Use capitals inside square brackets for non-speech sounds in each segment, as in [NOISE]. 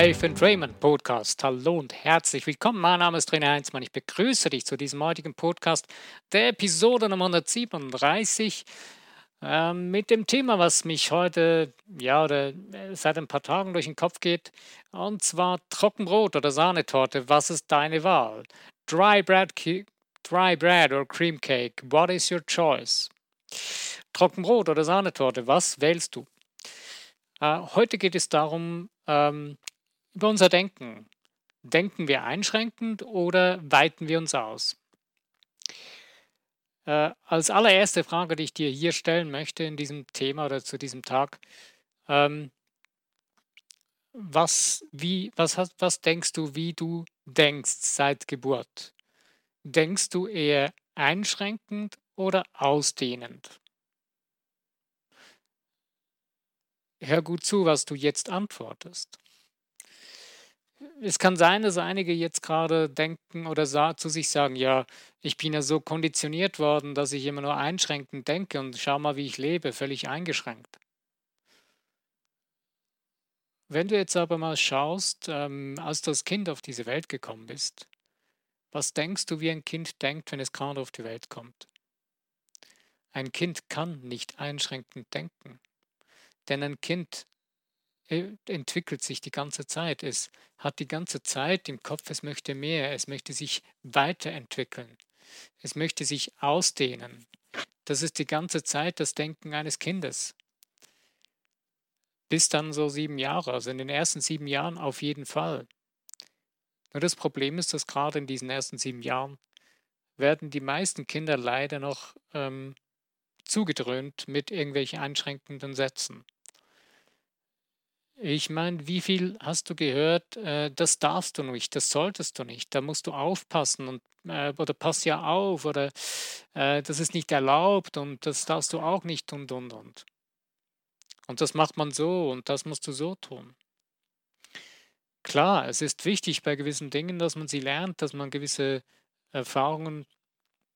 Life and Raymond Podcast. Hallo und herzlich willkommen. Mein Name ist Trainer Heinzmann. Ich begrüße dich zu diesem heutigen Podcast, der Episode Nummer 137, äh, mit dem Thema, was mich heute, ja, oder äh, seit ein paar Tagen durch den Kopf geht, und zwar Trockenbrot oder Sahnetorte. Was ist deine Wahl? Dry Bread, Dry Bread or Cream Cake. What is your choice? Trockenbrot oder Sahnetorte. Was wählst du? Äh, heute geht es darum, ähm, über unser Denken. Denken wir einschränkend oder weiten wir uns aus? Äh, als allererste Frage, die ich dir hier stellen möchte in diesem Thema oder zu diesem Tag, ähm, was, wie, was, hast, was denkst du, wie du denkst seit Geburt? Denkst du eher einschränkend oder ausdehnend? Hör gut zu, was du jetzt antwortest. Es kann sein, dass einige jetzt gerade denken oder zu sich sagen, ja, ich bin ja so konditioniert worden, dass ich immer nur einschränkend denke und schau mal, wie ich lebe, völlig eingeschränkt. Wenn du jetzt aber mal schaust, ähm, als du als Kind auf diese Welt gekommen bist, was denkst du, wie ein Kind denkt, wenn es gerade auf die Welt kommt? Ein Kind kann nicht einschränkend denken. Denn ein Kind entwickelt sich die ganze Zeit. Es hat die ganze Zeit im Kopf, es möchte mehr, es möchte sich weiterentwickeln, es möchte sich ausdehnen. Das ist die ganze Zeit das Denken eines Kindes. Bis dann so sieben Jahre, also in den ersten sieben Jahren auf jeden Fall. Nur das Problem ist, dass gerade in diesen ersten sieben Jahren werden die meisten Kinder leider noch ähm, zugedröhnt mit irgendwelchen einschränkenden Sätzen. Ich meine, wie viel hast du gehört, äh, das darfst du nicht, das solltest du nicht, da musst du aufpassen und äh, oder pass ja auf oder äh, das ist nicht erlaubt und das darfst du auch nicht und und und. Und das macht man so und das musst du so tun. Klar, es ist wichtig bei gewissen Dingen, dass man sie lernt, dass man gewisse Erfahrungen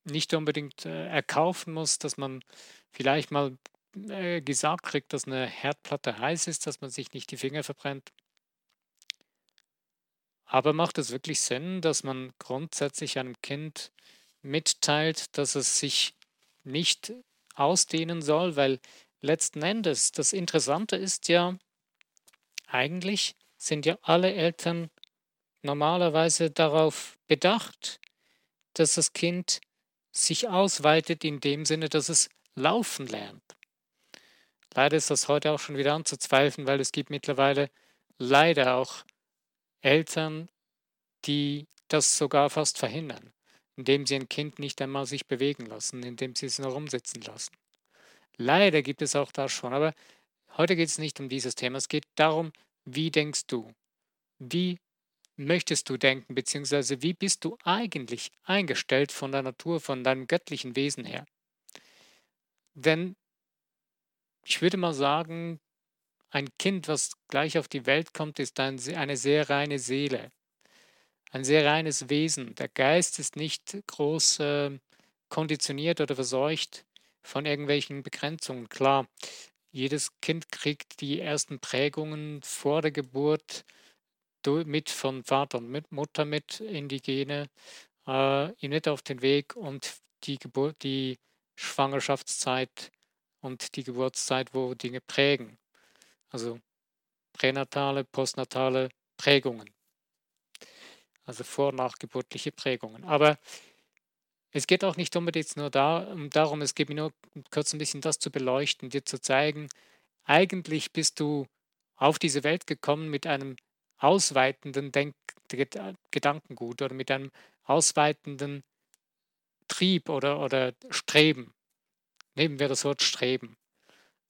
nicht unbedingt äh, erkaufen muss, dass man vielleicht mal äh, gesagt kriegt, dass eine Herdplatte heiß ist, dass man sich nicht die Finger verbrennt. Aber macht es wirklich Sinn, dass man grundsätzlich einem Kind mitteilt, dass es sich nicht ausdehnen soll, weil letzten Endes das Interessante ist ja, eigentlich sind ja alle Eltern normalerweise darauf bedacht, dass das Kind sich ausweitet in dem Sinne, dass es laufen lernt. Leider ist das heute auch schon wieder anzuzweifeln, weil es gibt mittlerweile leider auch Eltern, die das sogar fast verhindern, indem sie ein Kind nicht einmal sich bewegen lassen, indem sie es nur rumsitzen lassen. Leider gibt es auch das schon, aber heute geht es nicht um dieses Thema. Es geht darum, wie denkst du? Wie möchtest du denken, beziehungsweise wie bist du eigentlich eingestellt von der Natur, von deinem göttlichen Wesen her? Denn ich würde mal sagen, ein Kind, was gleich auf die Welt kommt, ist ein, eine sehr reine Seele, ein sehr reines Wesen. Der Geist ist nicht groß äh, konditioniert oder verseucht von irgendwelchen Begrenzungen. Klar, jedes Kind kriegt die ersten Prägungen vor der Geburt mit von Vater und mit Mutter mit in die Gene, äh, ihm mit auf den Weg und die Geburt, die Schwangerschaftszeit und die Geburtszeit, wo Dinge prägen. Also pränatale, postnatale Prägungen. Also vor- und nachgeburtliche Prägungen. Aber es geht auch nicht unbedingt nur da, darum, es geht mir nur kurz ein bisschen das zu beleuchten, dir zu zeigen, eigentlich bist du auf diese Welt gekommen mit einem ausweitenden Denk Gedankengut oder mit einem ausweitenden Trieb oder, oder Streben. Nehmen wir das Wort Streben.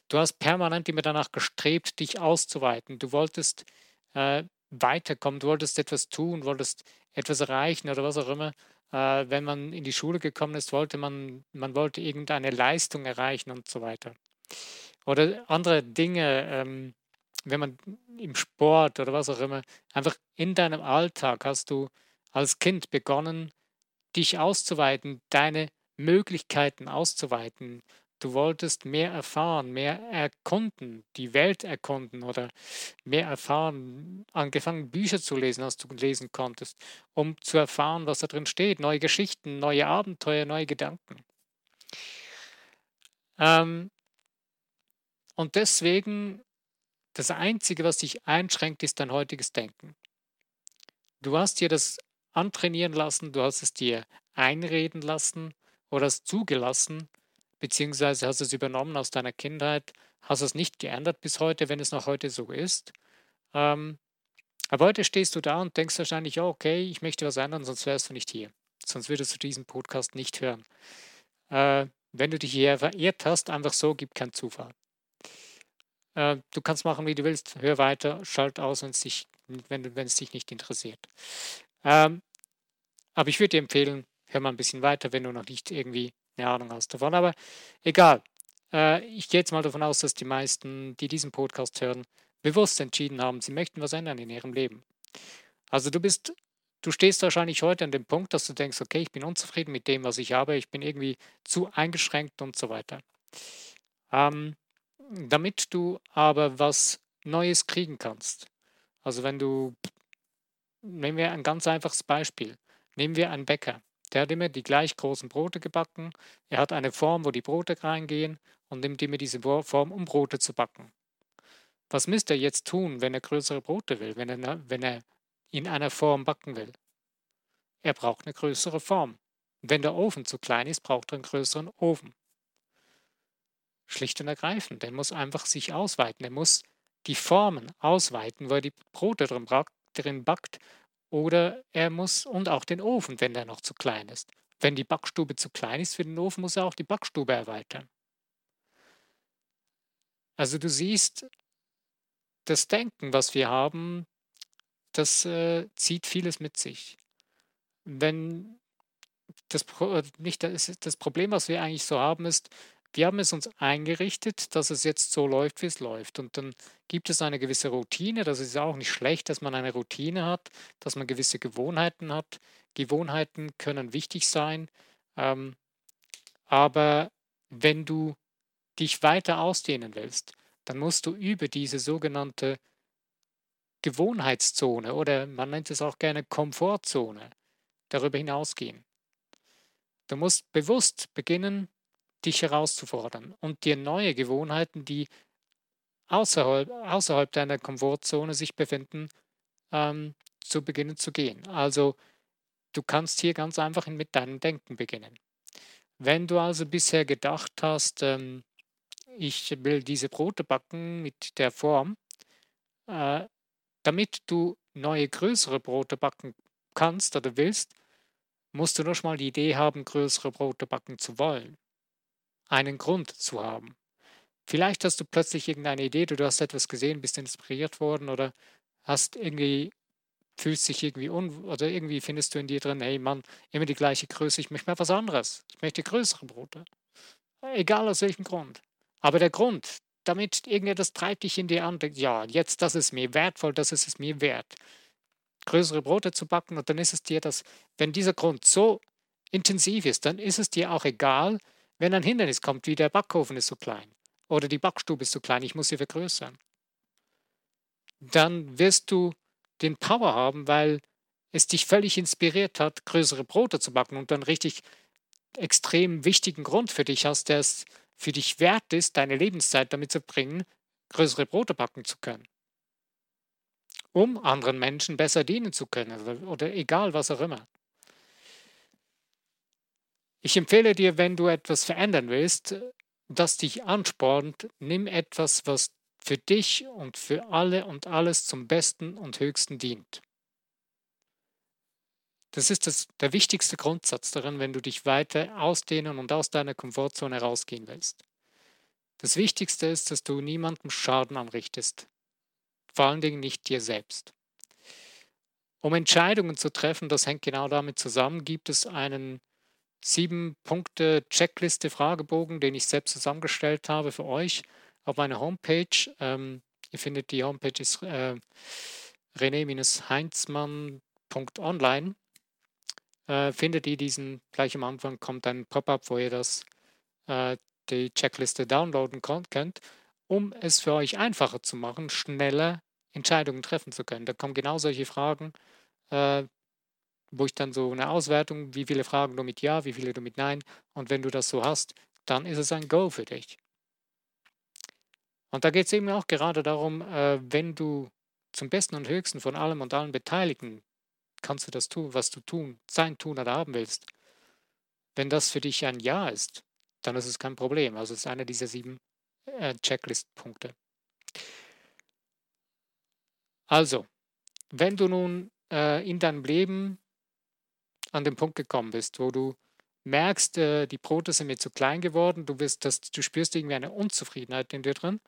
Du hast permanent immer danach gestrebt, dich auszuweiten. Du wolltest äh, weiterkommen, du wolltest etwas tun, wolltest etwas erreichen oder was auch immer. Äh, wenn man in die Schule gekommen ist, wollte man, man wollte irgendeine Leistung erreichen und so weiter. Oder andere Dinge, ähm, wenn man im Sport oder was auch immer, einfach in deinem Alltag hast du als Kind begonnen, dich auszuweiten, deine Möglichkeiten auszuweiten. Du wolltest mehr erfahren, mehr erkunden, die Welt erkunden oder mehr erfahren, angefangen Bücher zu lesen, als du lesen konntest, um zu erfahren, was da drin steht, neue Geschichten, neue Abenteuer, neue Gedanken. Ähm, und deswegen, das Einzige, was dich einschränkt, ist dein heutiges Denken. Du hast dir das antrainieren lassen, du hast es dir einreden lassen oder es zugelassen, beziehungsweise hast es übernommen aus deiner Kindheit, hast es nicht geändert bis heute, wenn es noch heute so ist. Ähm, aber heute stehst du da und denkst wahrscheinlich, oh, okay, ich möchte was ändern, sonst wärst du nicht hier. Sonst würdest du diesen Podcast nicht hören. Äh, wenn du dich hier verirrt hast, einfach so, gibt keinen Zufall. Äh, du kannst machen, wie du willst. Hör weiter, schalt aus, dich, wenn, wenn es dich nicht interessiert. Ähm, aber ich würde dir empfehlen, hör mal ein bisschen weiter, wenn du noch nicht irgendwie eine Ahnung hast davon. Aber egal. Äh, ich gehe jetzt mal davon aus, dass die meisten, die diesen Podcast hören, bewusst entschieden haben, sie möchten was ändern in ihrem Leben. Also du bist, du stehst wahrscheinlich heute an dem Punkt, dass du denkst, okay, ich bin unzufrieden mit dem, was ich habe, ich bin irgendwie zu eingeschränkt und so weiter. Ähm, damit du aber was Neues kriegen kannst. Also wenn du, nehmen wir ein ganz einfaches Beispiel, nehmen wir einen Bäcker, der hat immer die gleich großen Brote gebacken, er hat eine Form, wo die Brote reingehen und nimmt immer diese Form, um Brote zu backen. Was müsste er jetzt tun, wenn er größere Brote will, wenn er, wenn er in einer Form backen will? Er braucht eine größere Form. Wenn der Ofen zu klein ist, braucht er einen größeren Ofen. Schlicht und ergreifend. Er muss einfach sich ausweiten. Er muss die Formen ausweiten, wo er die Brote drin backt. Oder er muss, und auch den Ofen, wenn der noch zu klein ist. Wenn die Backstube zu klein ist für den Ofen, muss er auch die Backstube erweitern. Also du siehst, das Denken, was wir haben, das äh, zieht vieles mit sich. Wenn das, nicht das, das Problem, was wir eigentlich so haben, ist, wir haben es uns eingerichtet, dass es jetzt so läuft, wie es läuft. Und dann gibt es eine gewisse Routine. Das ist auch nicht schlecht, dass man eine Routine hat, dass man gewisse Gewohnheiten hat. Gewohnheiten können wichtig sein. Ähm, aber wenn du dich weiter ausdehnen willst, dann musst du über diese sogenannte Gewohnheitszone oder man nennt es auch gerne Komfortzone darüber hinausgehen. Du musst bewusst beginnen, dich herauszufordern und dir neue Gewohnheiten, die außerhalb, außerhalb deiner Komfortzone sich befinden, ähm, zu beginnen zu gehen. Also du kannst hier ganz einfach mit deinem Denken beginnen. Wenn du also bisher gedacht hast, ähm, ich will diese Brote backen mit der Form, äh, damit du neue größere Brote backen kannst oder willst, musst du nur schon mal die Idee haben, größere Brote backen zu wollen einen Grund zu haben. Vielleicht hast du plötzlich irgendeine Idee, du hast etwas gesehen, bist inspiriert worden oder hast irgendwie, fühlst dich irgendwie un oder irgendwie findest du in dir drin, hey Mann, immer die gleiche Größe, ich möchte mal was anderes. Ich möchte größere Brote. Egal aus welchem Grund. Aber der Grund, damit irgendetwas treibt dich in dir an, ja, jetzt, das ist mir wertvoll, das ist es mir wert, größere Brote zu backen und dann ist es dir das, wenn dieser Grund so intensiv ist, dann ist es dir auch egal, wenn ein Hindernis kommt, wie der Backofen ist so klein oder die Backstube ist so klein, ich muss sie vergrößern, dann wirst du den Power haben, weil es dich völlig inspiriert hat, größere Brote zu backen und dann richtig extrem wichtigen Grund für dich hast, der es für dich wert ist, deine Lebenszeit damit zu bringen, größere Brote backen zu können. Um anderen Menschen besser dienen zu können oder, egal was auch immer. Ich empfehle dir, wenn du etwas verändern willst, das dich anspornt, nimm etwas, was für dich und für alle und alles zum Besten und Höchsten dient. Das ist das, der wichtigste Grundsatz darin, wenn du dich weiter ausdehnen und aus deiner Komfortzone rausgehen willst. Das Wichtigste ist, dass du niemandem Schaden anrichtest, vor allen Dingen nicht dir selbst. Um Entscheidungen zu treffen, das hängt genau damit zusammen, gibt es einen sieben Punkte Checkliste Fragebogen, den ich selbst zusammengestellt habe für euch auf meiner Homepage. Ähm, ihr findet die Homepage ist äh, rené-heinzmann.online. Äh, findet ihr diesen gleich am Anfang kommt ein Pop-up, wo ihr das äh, die Checkliste downloaden könnt, um es für euch einfacher zu machen, schneller Entscheidungen treffen zu können. Da kommen genau solche Fragen, äh, wo ich dann so eine Auswertung, wie viele Fragen du mit Ja, wie viele du mit Nein. Und wenn du das so hast, dann ist es ein Go für dich. Und da geht es eben auch gerade darum, äh, wenn du zum Besten und Höchsten von allem und allen Beteiligten kannst du das tun, was du tun, sein, tun oder haben willst. Wenn das für dich ein Ja ist, dann ist es kein Problem. Also es ist einer dieser sieben äh, Checklist-Punkte. Also, wenn du nun äh, in deinem Leben an den Punkt gekommen bist, wo du merkst, äh, die Brote sind mir zu klein geworden, du, wirst das, du spürst irgendwie eine Unzufriedenheit in dir drin,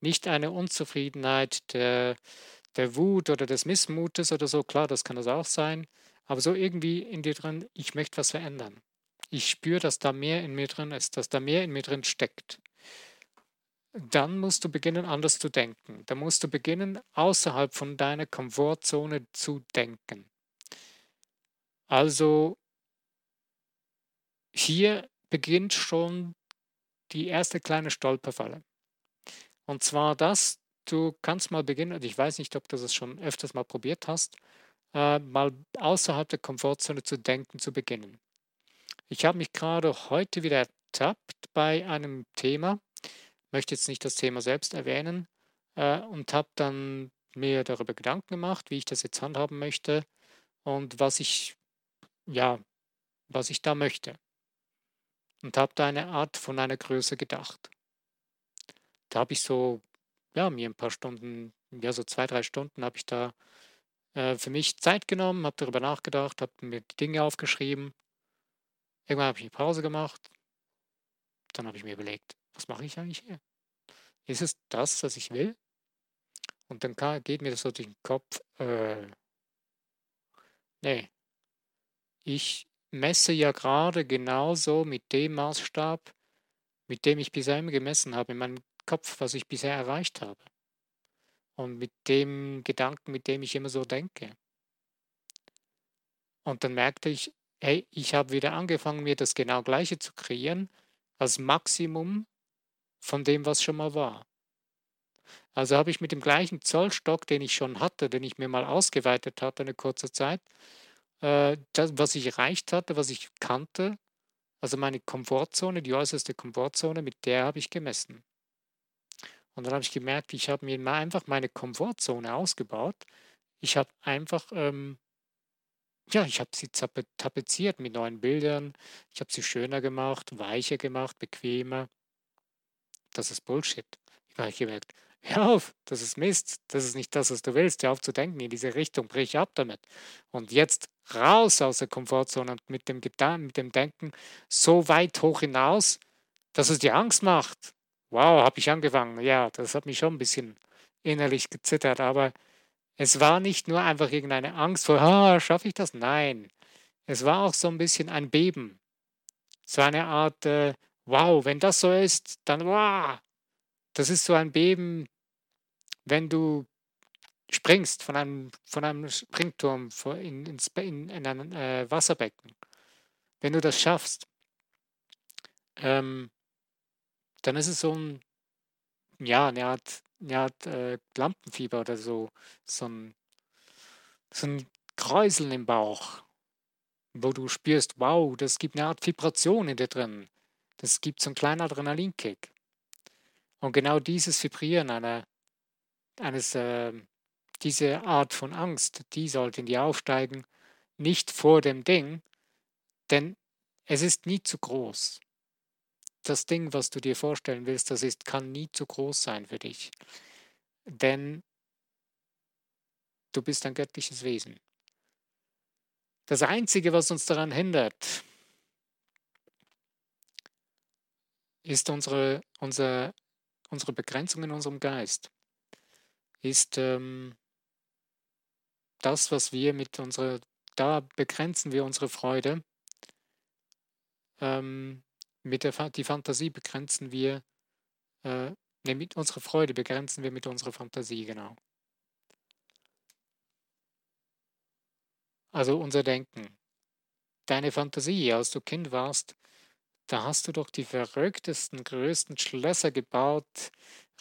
nicht eine Unzufriedenheit der, der Wut oder des Missmutes oder so, klar, das kann das auch sein, aber so irgendwie in dir drin, ich möchte was verändern. Ich spüre, dass da mehr in mir drin ist, dass da mehr in mir drin steckt. Dann musst du beginnen, anders zu denken. Dann musst du beginnen, außerhalb von deiner Komfortzone zu denken. Also hier beginnt schon die erste kleine Stolperfalle. Und zwar das, du kannst mal beginnen, und ich weiß nicht, ob du das schon öfters mal probiert hast, äh, mal außerhalb der Komfortzone zu denken, zu beginnen. Ich habe mich gerade heute wieder ertappt bei einem Thema, möchte jetzt nicht das Thema selbst erwähnen, äh, und habe dann mir darüber Gedanken gemacht, wie ich das jetzt handhaben möchte und was ich, ja, was ich da möchte. Und habe da eine Art von einer Größe gedacht. Da habe ich so ja, mir ein paar Stunden, ja, so zwei, drei Stunden habe ich da äh, für mich Zeit genommen, habe darüber nachgedacht, habe mir die Dinge aufgeschrieben. Irgendwann habe ich eine Pause gemacht. Dann habe ich mir überlegt, was mache ich eigentlich hier? Ist es das, was ich will? Und dann geht mir das so durch den Kopf, äh, nee. Ich messe ja gerade genauso mit dem Maßstab, mit dem ich bisher immer gemessen habe in meinem Kopf, was ich bisher erreicht habe. Und mit dem Gedanken, mit dem ich immer so denke. Und dann merkte ich, hey, ich habe wieder angefangen, mir das genau gleiche zu kreieren, als Maximum von dem, was schon mal war. Also habe ich mit dem gleichen Zollstock, den ich schon hatte, den ich mir mal ausgeweitet hatte eine kurze Zeit, äh, das, was ich erreicht hatte, was ich kannte, also meine Komfortzone, die äußerste Komfortzone, mit der habe ich gemessen. Und dann habe ich gemerkt, ich habe mir einfach meine Komfortzone ausgebaut. Ich habe einfach, ähm, ja, ich habe sie tapeziert mit neuen Bildern. Ich habe sie schöner gemacht, weicher gemacht, bequemer. Das ist Bullshit. Ich habe gemerkt, hör auf, das ist Mist. Das ist nicht das, was du willst. Hör auf zu denken in diese Richtung, brich ab damit. Und jetzt raus aus der Komfortzone und mit dem, Gedan mit dem Denken so weit hoch hinaus, dass es dir Angst macht. Wow, habe ich angefangen. Ja, das hat mich schon ein bisschen innerlich gezittert, aber es war nicht nur einfach irgendeine Angst vor, ah, schaffe ich das? Nein. Es war auch so ein bisschen ein Beben. So eine Art, äh, wow, wenn das so ist, dann wow. Das ist so ein Beben, wenn du springst von einem, von einem Springturm in, in, in ein äh, Wasserbecken. Wenn du das schaffst, ähm, dann ist es so ein, ja, eine Art, eine Art äh, Lampenfieber oder so, so ein, so ein Kräuseln im Bauch, wo du spürst, wow, das gibt eine Art Vibration in dir drin. Das gibt so einen kleinen Adrenalinkick. Und genau dieses Vibrieren einer, eines, äh, diese Art von Angst, die sollte in dir aufsteigen, nicht vor dem Ding, denn es ist nie zu groß das Ding, was du dir vorstellen willst, das ist, kann nie zu groß sein für dich. Denn du bist ein göttliches Wesen. Das Einzige, was uns daran hindert, ist unsere, unsere, unsere Begrenzung in unserem Geist. Ist ähm, das, was wir mit unserer, da begrenzen wir unsere Freude. Ähm, mit der die Fantasie begrenzen wir, äh, ne, mit unserer Freude begrenzen wir mit unserer Fantasie, genau. Also unser Denken. Deine Fantasie, als du Kind warst, da hast du doch die verrücktesten, größten Schlösser gebaut,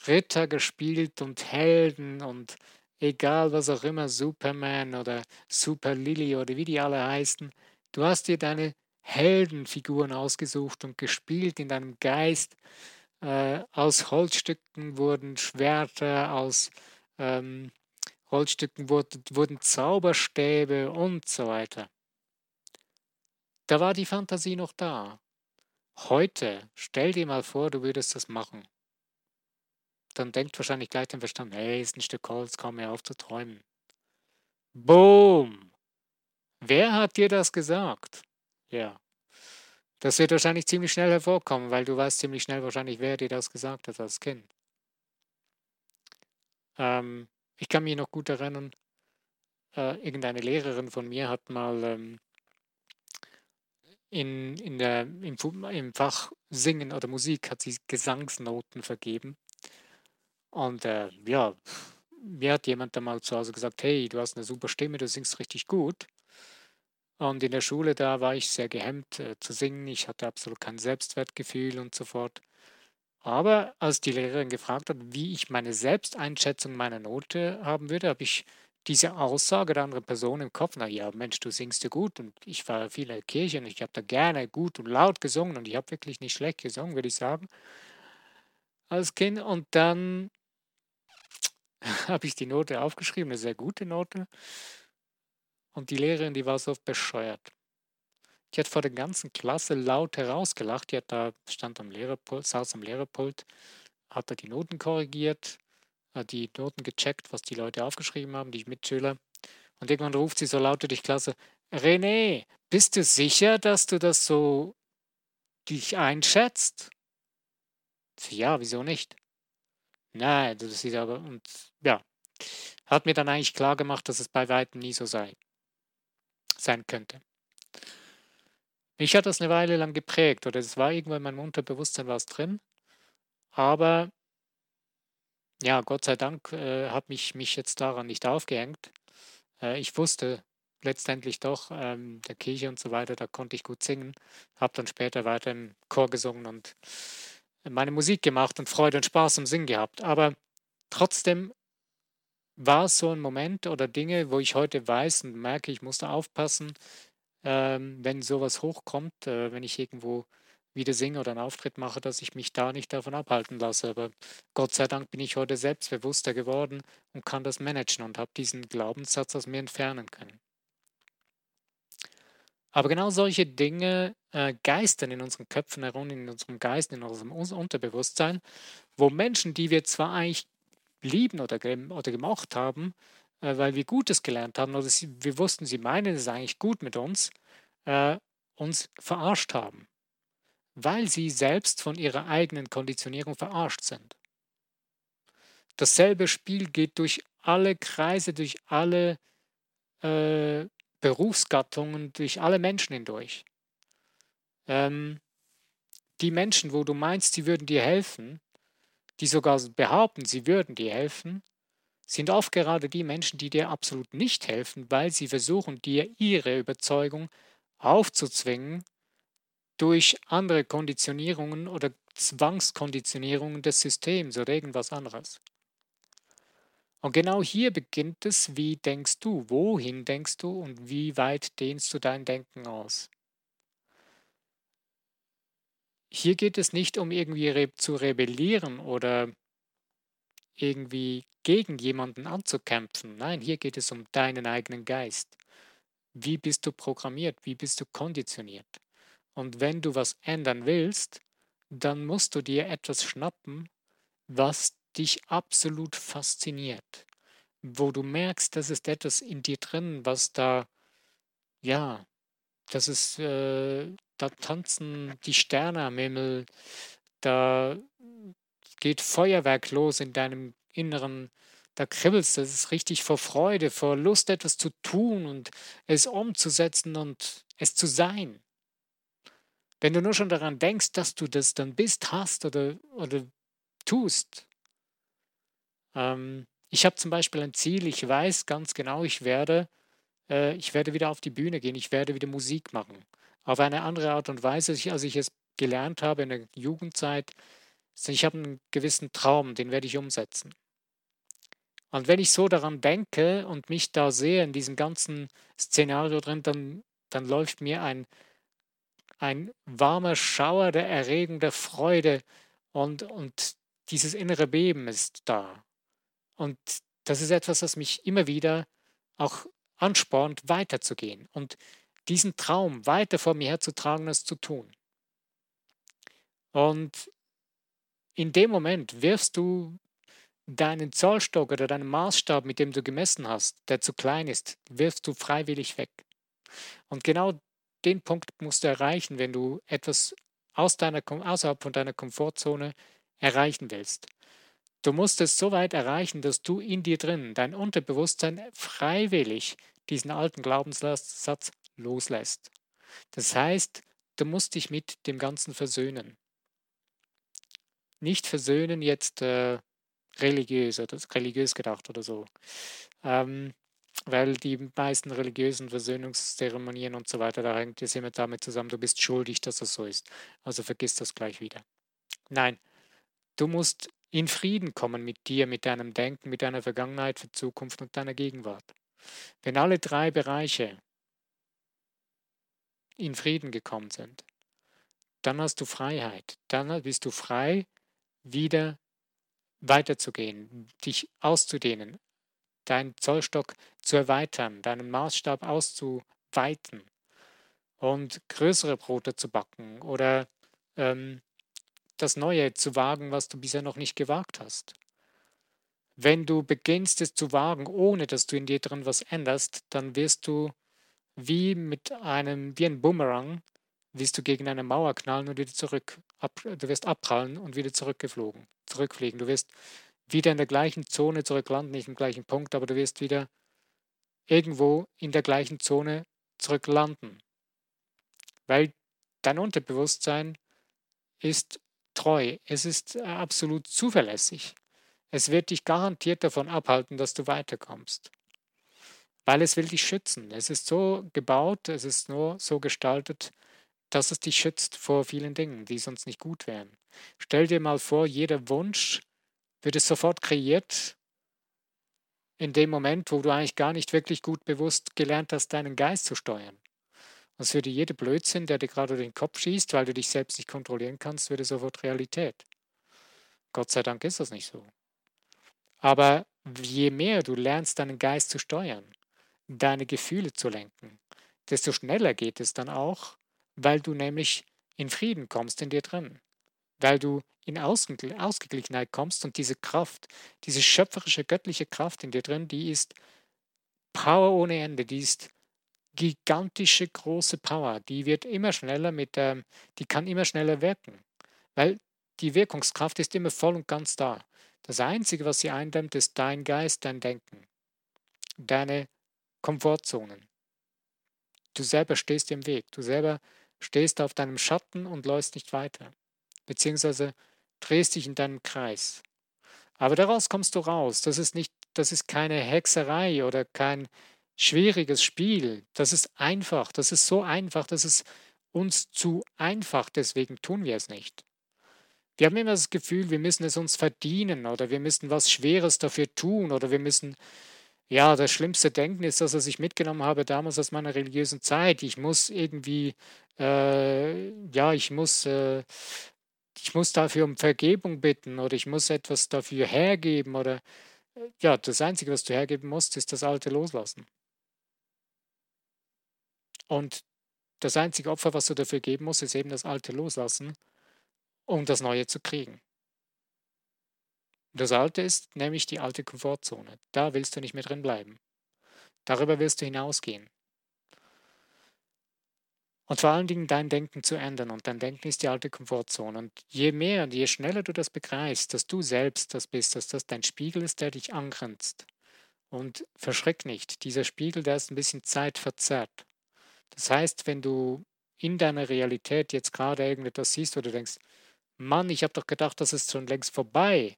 Ritter gespielt und Helden und egal was auch immer, Superman oder Super Lily oder wie die alle heißen. Du hast dir deine Heldenfiguren ausgesucht und gespielt in deinem Geist. Äh, aus Holzstücken wurden Schwerter, aus ähm, Holzstücken wurden, wurden Zauberstäbe und so weiter. Da war die Fantasie noch da. Heute, stell dir mal vor, du würdest das machen. Dann denkt wahrscheinlich gleich dein Verstand, hey, ist ein Stück Holz, komm mir auf zu träumen. Boom! Wer hat dir das gesagt? Ja. Das wird wahrscheinlich ziemlich schnell hervorkommen, weil du weißt ziemlich schnell wahrscheinlich, wer dir das gesagt hat als Kind. Ähm, ich kann mich noch gut erinnern, äh, irgendeine Lehrerin von mir hat mal ähm, in, in der, im, im Fach Singen oder Musik hat sie Gesangsnoten vergeben. Und äh, ja, mir hat jemand dann mal zu Hause gesagt, hey, du hast eine super Stimme, du singst richtig gut. Und in der Schule, da war ich sehr gehemmt äh, zu singen. Ich hatte absolut kein Selbstwertgefühl und so fort. Aber als die Lehrerin gefragt hat, wie ich meine Selbsteinschätzung meiner Note haben würde, habe ich diese Aussage der anderen Person im Kopf, na ja, Mensch, du singst ja gut und ich war viel in der Kirche und ich habe da gerne gut und laut gesungen und ich habe wirklich nicht schlecht gesungen, würde ich sagen, als Kind. Und dann [LAUGHS] habe ich die Note aufgeschrieben, eine sehr gute Note. Und die Lehrerin, die war so bescheuert. Die hat vor der ganzen Klasse laut herausgelacht. Die hat da, stand am Lehrerpult, saß am Lehrerpult, hat da die Noten korrigiert, hat die Noten gecheckt, was die Leute aufgeschrieben haben, die Mitschüler. Und irgendwann ruft sie so laut durch die Klasse, René, bist du sicher, dass du das so dich einschätzt? Ja, wieso nicht? Nein, das sieht aber, und ja, hat mir dann eigentlich klar gemacht, dass es bei weitem nie so sei, sein könnte. Mich hat das eine Weile lang geprägt oder es war irgendwo in meinem Unterbewusstsein was drin. Aber ja, Gott sei Dank äh, habe ich mich jetzt daran nicht aufgehängt. Äh, ich wusste letztendlich doch, ähm, der Kirche und so weiter, da konnte ich gut singen. Habe dann später weiter im Chor gesungen und meine Musik gemacht und Freude und Spaß am Singen gehabt. Aber trotzdem war es so ein Moment oder Dinge, wo ich heute weiß und merke, ich musste aufpassen, ähm, wenn sowas hochkommt, äh, wenn ich irgendwo wieder singe oder einen Auftritt mache, dass ich mich da nicht davon abhalten lasse. Aber Gott sei Dank bin ich heute selbstbewusster geworden und kann das managen und habe diesen Glaubenssatz aus mir entfernen können. Aber genau solche Dinge äh, geistern in unseren Köpfen herum, in unserem Geist, in unserem Unterbewusstsein, wo Menschen, die wir zwar eigentlich lieben oder, oder gemocht haben, äh, weil wir Gutes gelernt haben oder sie, wir wussten, sie meinen es eigentlich gut mit uns, äh, uns verarscht haben, weil sie selbst von ihrer eigenen Konditionierung verarscht sind. Dasselbe Spiel geht durch alle Kreise, durch alle äh, Berufsgattungen, durch alle Menschen hindurch. Ähm, die Menschen, wo du meinst, sie würden dir helfen, die sogar behaupten, sie würden dir helfen, sind oft gerade die Menschen, die dir absolut nicht helfen, weil sie versuchen, dir ihre Überzeugung aufzuzwingen durch andere Konditionierungen oder Zwangskonditionierungen des Systems oder irgendwas anderes. Und genau hier beginnt es, wie denkst du, wohin denkst du und wie weit dehnst du dein Denken aus. Hier geht es nicht um irgendwie re zu rebellieren oder irgendwie gegen jemanden anzukämpfen. Nein, hier geht es um deinen eigenen Geist. Wie bist du programmiert? Wie bist du konditioniert? Und wenn du was ändern willst, dann musst du dir etwas schnappen, was dich absolut fasziniert, wo du merkst, dass ist etwas in dir drin, was da, ja, das ist, äh, da tanzen die Sterne am Himmel, da geht Feuerwerk los in deinem Inneren. Da kribbelst du, es ist richtig vor Freude, vor Lust, etwas zu tun und es umzusetzen und es zu sein. Wenn du nur schon daran denkst, dass du das dann bist, hast oder, oder tust. Ähm, ich habe zum Beispiel ein Ziel, ich weiß ganz genau, ich werde, äh, ich werde wieder auf die Bühne gehen, ich werde wieder Musik machen. Auf eine andere Art und Weise, als ich es gelernt habe in der Jugendzeit, ich habe einen gewissen Traum, den werde ich umsetzen. Und wenn ich so daran denke und mich da sehe in diesem ganzen Szenario drin, dann, dann läuft mir ein, ein warmer Schauer der Erregung, der Freude und, und dieses innere Beben ist da. Und das ist etwas, das mich immer wieder auch anspornt, weiterzugehen und diesen Traum weiter vor mir herzutragen, es zu tun. Und in dem Moment wirfst du deinen Zollstock oder deinen Maßstab, mit dem du gemessen hast, der zu klein ist, wirfst du freiwillig weg. Und genau den Punkt musst du erreichen, wenn du etwas aus deiner, außerhalb von deiner Komfortzone erreichen willst. Du musst es so weit erreichen, dass du in dir drin, dein Unterbewusstsein freiwillig diesen alten Glaubenssatz loslässt. Das heißt, du musst dich mit dem Ganzen versöhnen. Nicht versöhnen jetzt äh, religiös oder religiös gedacht oder so. Ähm, weil die meisten religiösen Versöhnungszeremonien und so weiter, da hängt es immer damit zusammen, du bist schuldig, dass das so ist. Also vergiss das gleich wieder. Nein, du musst in Frieden kommen mit dir, mit deinem Denken, mit deiner Vergangenheit, für Zukunft und deiner Gegenwart. Wenn alle drei Bereiche in Frieden gekommen sind, dann hast du Freiheit. Dann bist du frei, wieder weiterzugehen, dich auszudehnen, deinen Zollstock zu erweitern, deinen Maßstab auszuweiten und größere Brote zu backen oder ähm, das Neue zu wagen, was du bisher noch nicht gewagt hast. Wenn du beginnst es zu wagen, ohne dass du in dir drin was änderst, dann wirst du wie mit einem, wie ein Bumerang, wirst du gegen eine Mauer knallen und wieder zurück, ab, du wirst abprallen und wieder zurückgeflogen, zurückfliegen. Du wirst wieder in der gleichen Zone zurücklanden, nicht im gleichen Punkt, aber du wirst wieder irgendwo in der gleichen Zone zurücklanden. Weil dein Unterbewusstsein ist treu, es ist äh, absolut zuverlässig. Es wird dich garantiert davon abhalten, dass du weiterkommst. Weil es will dich schützen. Es ist so gebaut, es ist nur so gestaltet, dass es dich schützt vor vielen Dingen, die sonst nicht gut wären. Stell dir mal vor, jeder Wunsch wird es sofort kreiert, in dem Moment, wo du eigentlich gar nicht wirklich gut bewusst gelernt hast, deinen Geist zu steuern. Das würde jeder Blödsinn, der dir gerade den Kopf schießt, weil du dich selbst nicht kontrollieren kannst, würde sofort Realität. Gott sei Dank ist das nicht so. Aber je mehr du lernst, deinen Geist zu steuern, deine Gefühle zu lenken, desto schneller geht es dann auch, weil du nämlich in Frieden kommst in dir drin, weil du in Ausgeglichenheit kommst und diese Kraft, diese schöpferische, göttliche Kraft in dir drin, die ist Power ohne Ende, die ist gigantische große Power. Die wird immer schneller mit, ähm, die kann immer schneller wirken, weil die Wirkungskraft ist immer voll und ganz da. Das Einzige, was sie eindämmt, ist dein Geist, dein Denken, deine Komfortzonen. Du selber stehst im Weg, du selber stehst auf deinem Schatten und läufst nicht weiter, beziehungsweise drehst dich in deinem Kreis. Aber daraus kommst du raus. Das ist nicht, das ist keine Hexerei oder kein, schwieriges Spiel. Das ist einfach. Das ist so einfach, dass es uns zu einfach. Deswegen tun wir es nicht. Wir haben immer das Gefühl, wir müssen es uns verdienen oder wir müssen was Schweres dafür tun oder wir müssen, ja, das schlimmste Denken ist, dass ich mitgenommen habe damals aus meiner religiösen Zeit. Ich muss irgendwie, äh, ja, ich muss, äh, ich muss dafür um Vergebung bitten oder ich muss etwas dafür hergeben oder, äh, ja, das Einzige, was du hergeben musst, ist das Alte loslassen. Und das einzige Opfer, was du dafür geben musst, ist eben das Alte loslassen, um das Neue zu kriegen. Das Alte ist nämlich die alte Komfortzone. Da willst du nicht mehr drin bleiben. Darüber willst du hinausgehen. Und vor allen Dingen dein Denken zu ändern. Und dein Denken ist die alte Komfortzone. Und je mehr und je schneller du das begreifst, dass du selbst das bist, dass das dein Spiegel ist, der dich angrenzt. Und verschreck nicht, dieser Spiegel, der ist ein bisschen zeitverzerrt. Das heißt, wenn du in deiner Realität jetzt gerade irgendetwas siehst, du denkst, Mann, ich habe doch gedacht, das ist schon längst vorbei.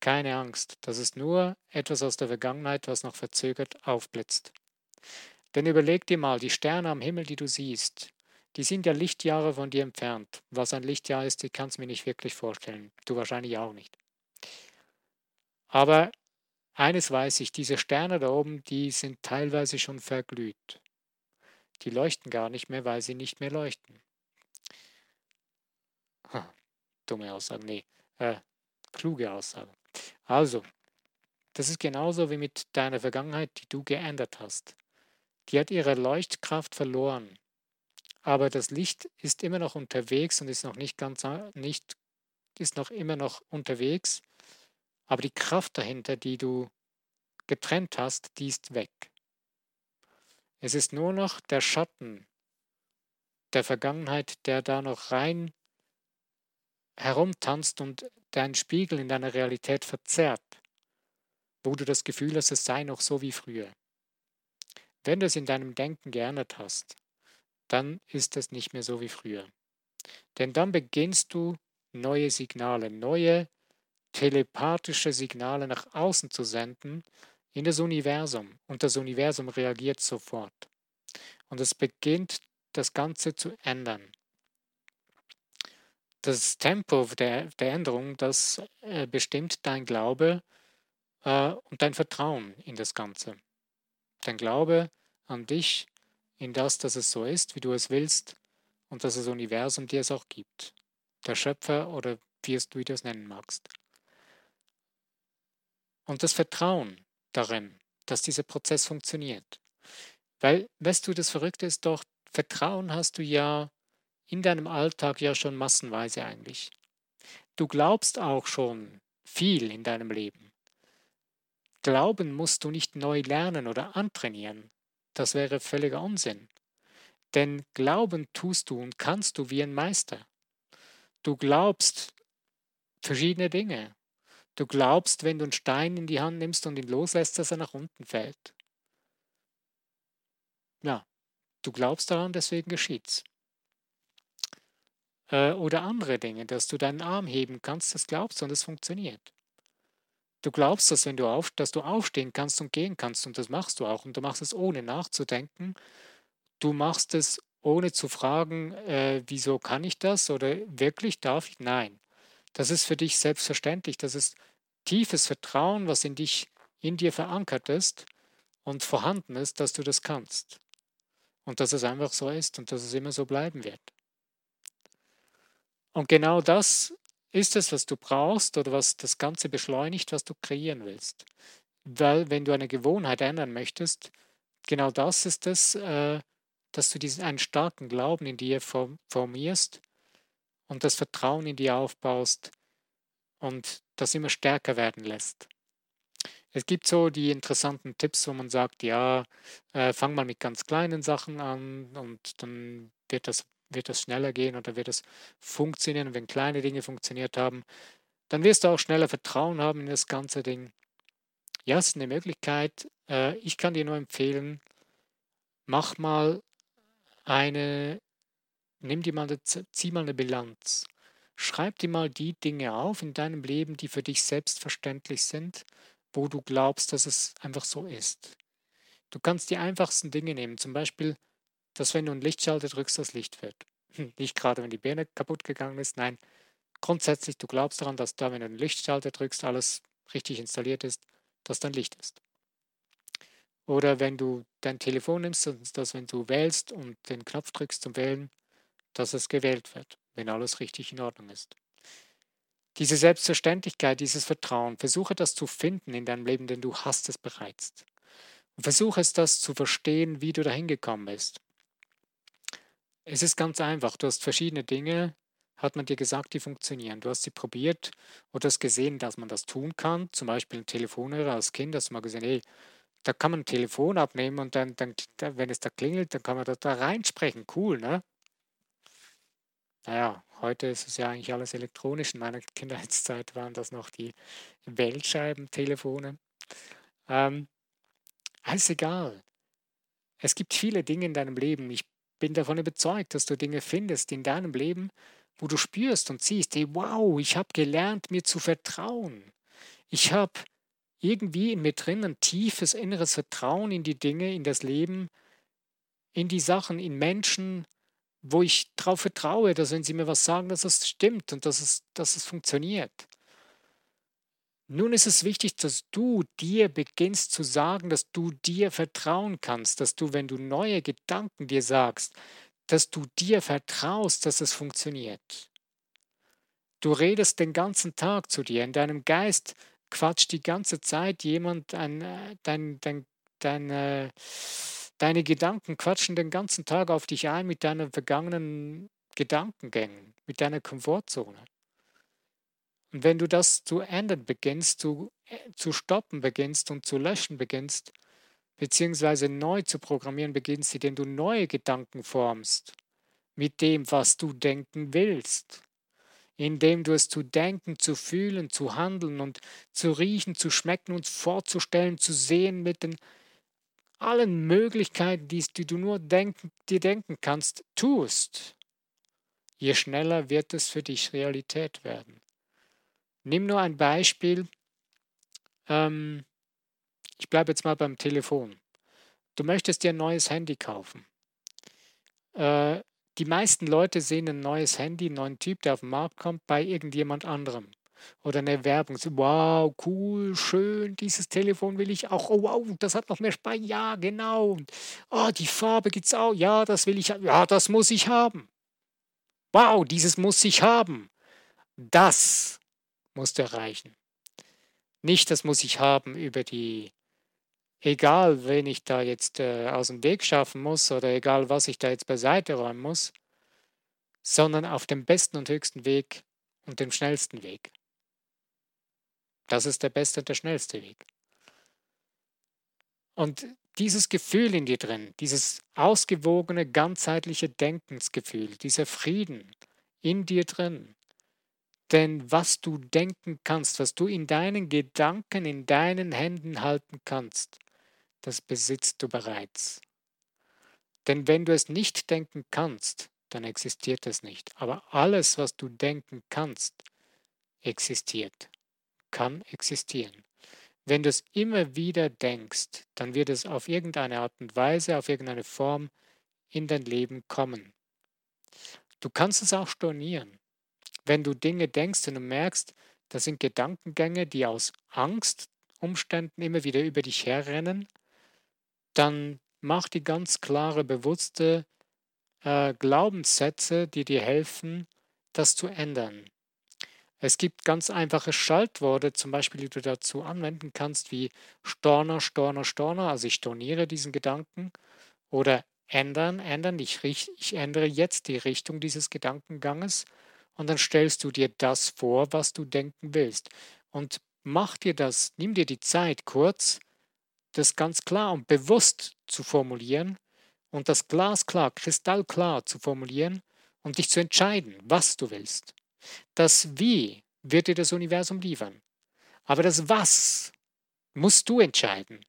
Keine Angst, das ist nur etwas aus der Vergangenheit, was noch verzögert aufblitzt. Denn überleg dir mal, die Sterne am Himmel, die du siehst, die sind ja Lichtjahre von dir entfernt. Was ein Lichtjahr ist, ich kann es mir nicht wirklich vorstellen. Du wahrscheinlich auch nicht. Aber eines weiß ich, diese Sterne da oben, die sind teilweise schon verglüht. Die leuchten gar nicht mehr, weil sie nicht mehr leuchten. Ha, dumme Aussage, nee, äh, kluge Aussage. Also, das ist genauso wie mit deiner Vergangenheit, die du geändert hast. Die hat ihre Leuchtkraft verloren. Aber das Licht ist immer noch unterwegs und ist noch nicht ganz nicht ist noch immer noch unterwegs, aber die Kraft dahinter, die du getrennt hast, die ist weg. Es ist nur noch der Schatten der Vergangenheit, der da noch rein herumtanzt und deinen Spiegel in deiner Realität verzerrt, wo du das Gefühl hast, es sei noch so wie früher. Wenn du es in deinem Denken geändert hast, dann ist es nicht mehr so wie früher. Denn dann beginnst du neue Signale, neue telepathische Signale nach außen zu senden in das Universum. Und das Universum reagiert sofort. Und es beginnt das Ganze zu ändern. Das Tempo der, der Änderung, das äh, bestimmt dein Glaube äh, und dein Vertrauen in das Ganze. Dein Glaube an dich, in das, dass es so ist, wie du es willst und dass das Universum dir es auch gibt. Der Schöpfer oder wie es du das nennen magst. Und das Vertrauen darin, dass dieser Prozess funktioniert. Weil, weißt du, das Verrückte ist doch, Vertrauen hast du ja in deinem Alltag ja schon massenweise eigentlich. Du glaubst auch schon viel in deinem Leben. Glauben musst du nicht neu lernen oder antrainieren. Das wäre völliger Unsinn. Denn Glauben tust du und kannst du wie ein Meister. Du glaubst verschiedene Dinge. Du glaubst, wenn du einen Stein in die Hand nimmst und ihn loslässt, dass er nach unten fällt. Ja, du glaubst daran, deswegen geschieht's. Äh, oder andere Dinge, dass du deinen Arm heben kannst, das glaubst du und es funktioniert. Du glaubst, dass wenn du auf, dass du aufstehen kannst und gehen kannst und das machst du auch und du machst es ohne nachzudenken. Du machst es ohne zu fragen, äh, wieso kann ich das oder wirklich darf ich? Nein. Das ist für dich selbstverständlich. Das ist tiefes Vertrauen, was in dich, in dir verankert ist und vorhanden ist, dass du das kannst. Und dass es einfach so ist und dass es immer so bleiben wird. Und genau das ist es, was du brauchst oder was das Ganze beschleunigt, was du kreieren willst. Weil wenn du eine Gewohnheit ändern möchtest, genau das ist es, äh, dass du diesen einen starken Glauben in dir formierst und das Vertrauen in dir aufbaust und das immer stärker werden lässt. Es gibt so die interessanten Tipps, wo man sagt, ja, äh, fang mal mit ganz kleinen Sachen an und dann wird das wird das schneller gehen oder wird das funktionieren. Und wenn kleine Dinge funktioniert haben, dann wirst du auch schneller Vertrauen haben in das ganze Ding. Ja, es ist eine Möglichkeit. Äh, ich kann dir nur empfehlen, mach mal eine, nimm dir mal, eine, zieh mal eine Bilanz. Schreib dir mal die Dinge auf in deinem Leben, die für dich selbstverständlich sind, wo du glaubst, dass es einfach so ist. Du kannst die einfachsten Dinge nehmen, zum Beispiel dass wenn du einen Lichtschalter drückst, das Licht wird. Hm, nicht gerade, wenn die Birne kaputt gegangen ist, nein. Grundsätzlich, du glaubst daran, dass da, wenn du einen Lichtschalter drückst, alles richtig installiert ist, dass dann Licht ist. Oder wenn du dein Telefon nimmst, dass wenn du wählst und den Knopf drückst zum Wählen, dass es gewählt wird, wenn alles richtig in Ordnung ist. Diese Selbstverständlichkeit, dieses Vertrauen, versuche das zu finden in deinem Leben, denn du hast es bereits. Und versuche es das zu verstehen, wie du dahin gekommen bist. Es ist ganz einfach. Du hast verschiedene Dinge, hat man dir gesagt, die funktionieren. Du hast sie probiert oder hast gesehen, dass man das tun kann. Zum Beispiel ein Telefonhörer als Kind hast du mal gesehen, hey, da kann man ein Telefon abnehmen und dann, dann, wenn es da klingelt, dann kann man da, da reinsprechen. Cool, ne? Naja, heute ist es ja eigentlich alles elektronisch. In meiner [LAUGHS] Kindheitszeit waren das noch die Wählscheibentelefone. Ähm, alles egal. Es gibt viele Dinge in deinem Leben. Ich bin davon überzeugt, dass du Dinge findest in deinem Leben, wo du spürst und siehst, hey, wow, ich habe gelernt, mir zu vertrauen. Ich habe irgendwie in mir drin ein tiefes inneres Vertrauen in die Dinge, in das Leben, in die Sachen, in Menschen, wo ich darauf vertraue, dass wenn sie mir was sagen, dass es stimmt und dass es, dass es funktioniert. Nun ist es wichtig, dass du dir beginnst zu sagen, dass du dir vertrauen kannst, dass du, wenn du neue Gedanken dir sagst, dass du dir vertraust, dass es funktioniert. Du redest den ganzen Tag zu dir. In deinem Geist quatscht die ganze Zeit jemand, ein, äh, dein, dein, dein, äh, deine Gedanken quatschen den ganzen Tag auf dich ein mit deinen vergangenen Gedankengängen, mit deiner Komfortzone. Und wenn du das zu ändern beginnst, zu, äh, zu stoppen beginnst und zu löschen beginnst, beziehungsweise neu zu programmieren beginnst, indem du neue Gedanken formst, mit dem, was du denken willst, indem du es zu denken, zu fühlen, zu handeln und zu riechen, zu schmecken und vorzustellen, zu sehen mit den allen Möglichkeiten, die, du nur denken, dir denken kannst, tust, je schneller wird es für dich Realität werden. Nimm nur ein Beispiel. Ähm, ich bleibe jetzt mal beim Telefon. Du möchtest dir ein neues Handy kaufen. Äh, die meisten Leute sehen ein neues Handy, einen neuen Typ, der auf den Markt kommt, bei irgendjemand anderem. Oder eine Werbung. So, wow, cool, schön, dieses Telefon will ich auch. Oh, wow, das hat noch mehr Speicher. Ja, genau. Und, oh, die Farbe gibt es auch. Ja, das will ich. Ja, das muss ich haben. Wow, dieses muss ich haben. Das musst du erreichen. Nicht, das muss ich haben über die, egal wen ich da jetzt äh, aus dem Weg schaffen muss oder egal was ich da jetzt beiseite räumen muss, sondern auf dem besten und höchsten Weg und dem schnellsten Weg. Das ist der beste und der schnellste Weg. Und dieses Gefühl in dir drin, dieses ausgewogene, ganzheitliche Denkensgefühl, dieser Frieden in dir drin, denn was du denken kannst, was du in deinen Gedanken, in deinen Händen halten kannst, das besitzt du bereits. Denn wenn du es nicht denken kannst, dann existiert es nicht. Aber alles, was du denken kannst, existiert, kann existieren. Wenn du es immer wieder denkst, dann wird es auf irgendeine Art und Weise, auf irgendeine Form in dein Leben kommen. Du kannst es auch stornieren wenn du Dinge denkst und du merkst, das sind Gedankengänge, die aus Angstumständen immer wieder über dich herrennen, dann mach die ganz klare, bewusste äh, Glaubenssätze, die dir helfen, das zu ändern. Es gibt ganz einfache Schaltworte, zum Beispiel, die du dazu anwenden kannst, wie Storner, Storner, Storner, also ich storniere diesen Gedanken, oder ändern, ändern, ich, ich ändere jetzt die Richtung dieses Gedankenganges und dann stellst du dir das vor, was du denken willst. Und mach dir das, nimm dir die Zeit kurz, das ganz klar und bewusst zu formulieren und das glasklar, kristallklar zu formulieren und dich zu entscheiden, was du willst. Das Wie wird dir das Universum liefern. Aber das Was musst du entscheiden.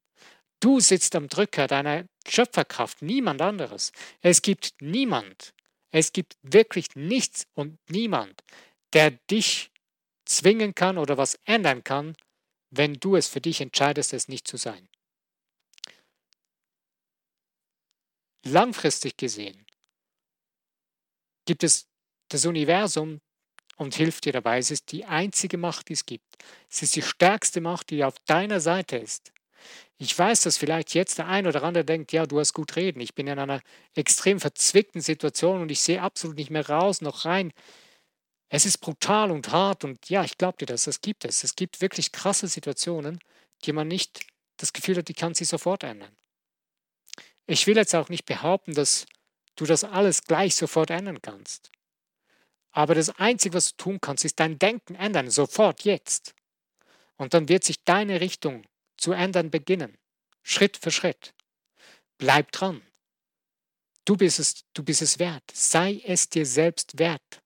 Du sitzt am Drücker deiner Schöpferkraft, niemand anderes. Es gibt niemand, es gibt wirklich nichts und niemand, der dich zwingen kann oder was ändern kann, wenn du es für dich entscheidest, es nicht zu sein. Langfristig gesehen gibt es das Universum und hilft dir dabei. Es ist die einzige Macht, die es gibt. Es ist die stärkste Macht, die auf deiner Seite ist. Ich weiß, dass vielleicht jetzt der ein oder andere denkt, ja, du hast gut reden. Ich bin in einer extrem verzwickten Situation und ich sehe absolut nicht mehr raus noch rein. Es ist brutal und hart und ja, ich glaube dir das, das gibt es. Es gibt wirklich krasse Situationen, die man nicht das Gefühl hat, die kann sich sofort ändern. Ich will jetzt auch nicht behaupten, dass du das alles gleich sofort ändern kannst. Aber das Einzige, was du tun kannst, ist dein Denken ändern, sofort, jetzt. Und dann wird sich deine Richtung zu ändern beginnen. Schritt für Schritt. Bleib dran. Du bist es, du bist es wert. Sei es dir selbst wert.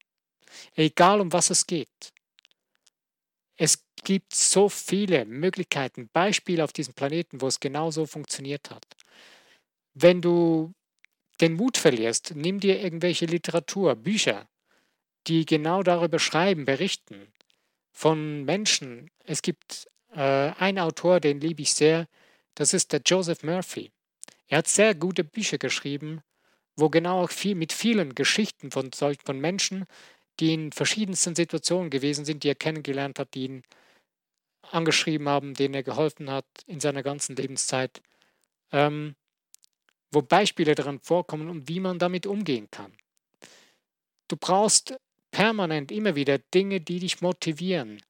Egal um was es geht. Es gibt so viele Möglichkeiten, Beispiele auf diesem Planeten, wo es genauso funktioniert hat. Wenn du den Mut verlierst, nimm dir irgendwelche Literatur, Bücher, die genau darüber schreiben, berichten von Menschen. Es gibt äh, ein Autor, den liebe ich sehr, das ist der Joseph Murphy. Er hat sehr gute Bücher geschrieben wo genau auch viel mit vielen Geschichten von von Menschen, die in verschiedensten Situationen gewesen sind, die er kennengelernt hat, die ihn angeschrieben haben, denen er geholfen hat in seiner ganzen Lebenszeit, ähm, wo Beispiele daran vorkommen und wie man damit umgehen kann. Du brauchst permanent immer wieder Dinge, die dich motivieren.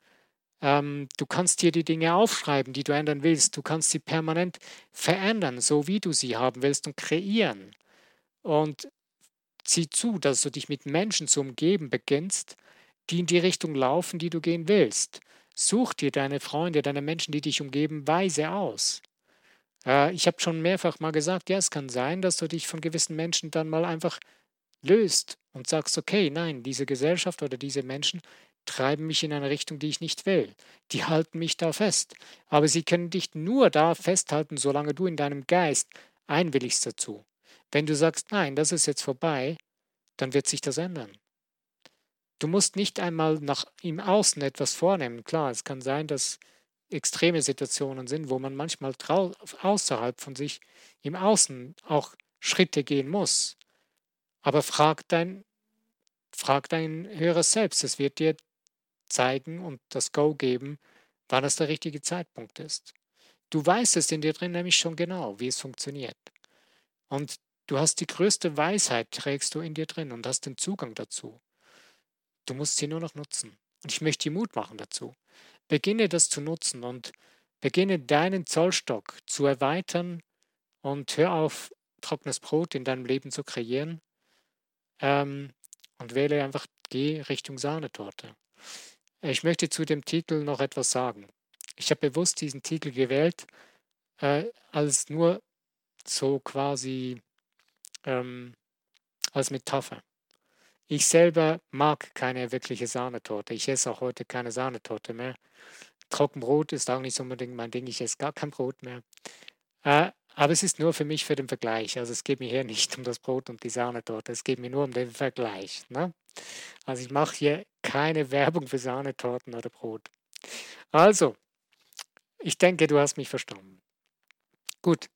Ähm, du kannst dir die Dinge aufschreiben, die du ändern willst. Du kannst sie permanent verändern, so wie du sie haben willst und kreieren. Und zieh zu, dass du dich mit Menschen zu umgeben beginnst, die in die Richtung laufen, die du gehen willst. Such dir deine Freunde, deine Menschen, die dich umgeben, weise aus. Äh, ich habe schon mehrfach mal gesagt, ja, es kann sein, dass du dich von gewissen Menschen dann mal einfach löst und sagst, okay, nein, diese Gesellschaft oder diese Menschen treiben mich in eine Richtung, die ich nicht will. Die halten mich da fest. Aber sie können dich nur da festhalten, solange du in deinem Geist einwilligst dazu. Wenn du sagst, nein, das ist jetzt vorbei, dann wird sich das ändern. Du musst nicht einmal nach im Außen etwas vornehmen. Klar, es kann sein, dass extreme Situationen sind, wo man manchmal außerhalb von sich im Außen auch Schritte gehen muss. Aber frag dein, frag dein höheres Selbst. Es wird dir zeigen und das Go geben, wann es der richtige Zeitpunkt ist. Du weißt es in dir drin nämlich schon genau, wie es funktioniert. Und du hast die größte Weisheit, trägst du in dir drin und hast den Zugang dazu. Du musst sie nur noch nutzen. Und ich möchte dir Mut machen dazu. Beginne das zu nutzen und beginne deinen Zollstock zu erweitern und hör auf, trockenes Brot in deinem Leben zu kreieren, ähm, und wähle einfach, geh Richtung Sahnetorte. Ich möchte zu dem Titel noch etwas sagen. Ich habe bewusst diesen Titel gewählt, äh, als nur so quasi ähm, als Metapher. Ich selber mag keine wirkliche Sahnetorte. Ich esse auch heute keine Sahnetorte mehr. Trockenbrot ist auch nicht so unbedingt mein Ding. Ich esse gar kein Brot mehr. Äh, aber es ist nur für mich für den Vergleich. Also es geht mir hier [LAUGHS] nicht um das Brot und die Sahnetorte, es geht mir nur um den Vergleich. Ne? Also ich mache hier keine [LAUGHS] Werbung für Sahnetorten oder Brot. Also, ich denke, du hast mich verstanden. Gut,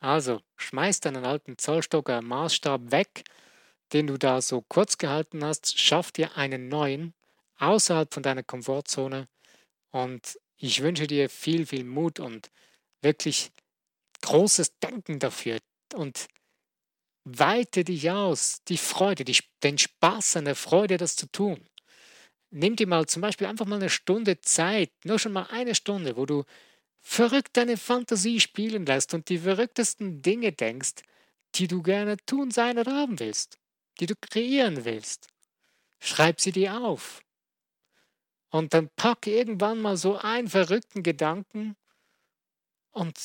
also schmeiß deinen alten Zollstocker Maßstab weg, den du da so kurz gehalten hast, schaff dir einen neuen außerhalb von deiner Komfortzone und ich wünsche dir viel, viel Mut und wirklich großes Denken dafür und weite dich aus, die Freude, die, den Spaß an der Freude, das zu tun. Nimm dir mal zum Beispiel einfach mal eine Stunde Zeit, nur schon mal eine Stunde, wo du verrückt deine Fantasie spielen lässt und die verrücktesten Dinge denkst, die du gerne tun, sein oder haben willst, die du kreieren willst. Schreib sie dir auf. Und dann pack irgendwann mal so einen verrückten Gedanken und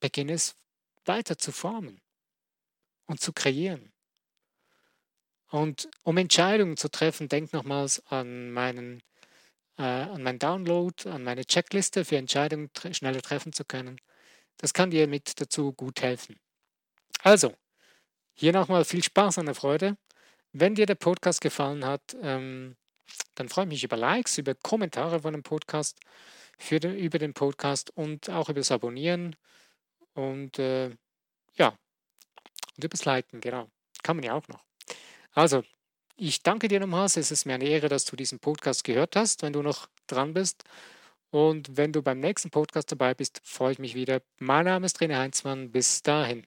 beginne es weiter zu formen und zu kreieren. Und um Entscheidungen zu treffen, denk nochmals an meinen äh, an meinen Download, an meine Checkliste für Entscheidungen tre schneller treffen zu können. Das kann dir mit dazu gut helfen. Also, hier nochmal viel Spaß und der Freude. Wenn dir der Podcast gefallen hat, ähm, dann freue ich mich über Likes, über Kommentare von dem Podcast, für den, über den Podcast und auch über das Abonnieren und äh, ja, und übers Liken, genau. Kann man ja auch noch. Also, ich danke dir nochmals. Es ist mir eine Ehre, dass du diesen Podcast gehört hast, wenn du noch dran bist. Und wenn du beim nächsten Podcast dabei bist, freue ich mich wieder. Mein Name ist René Heinzmann. Bis dahin.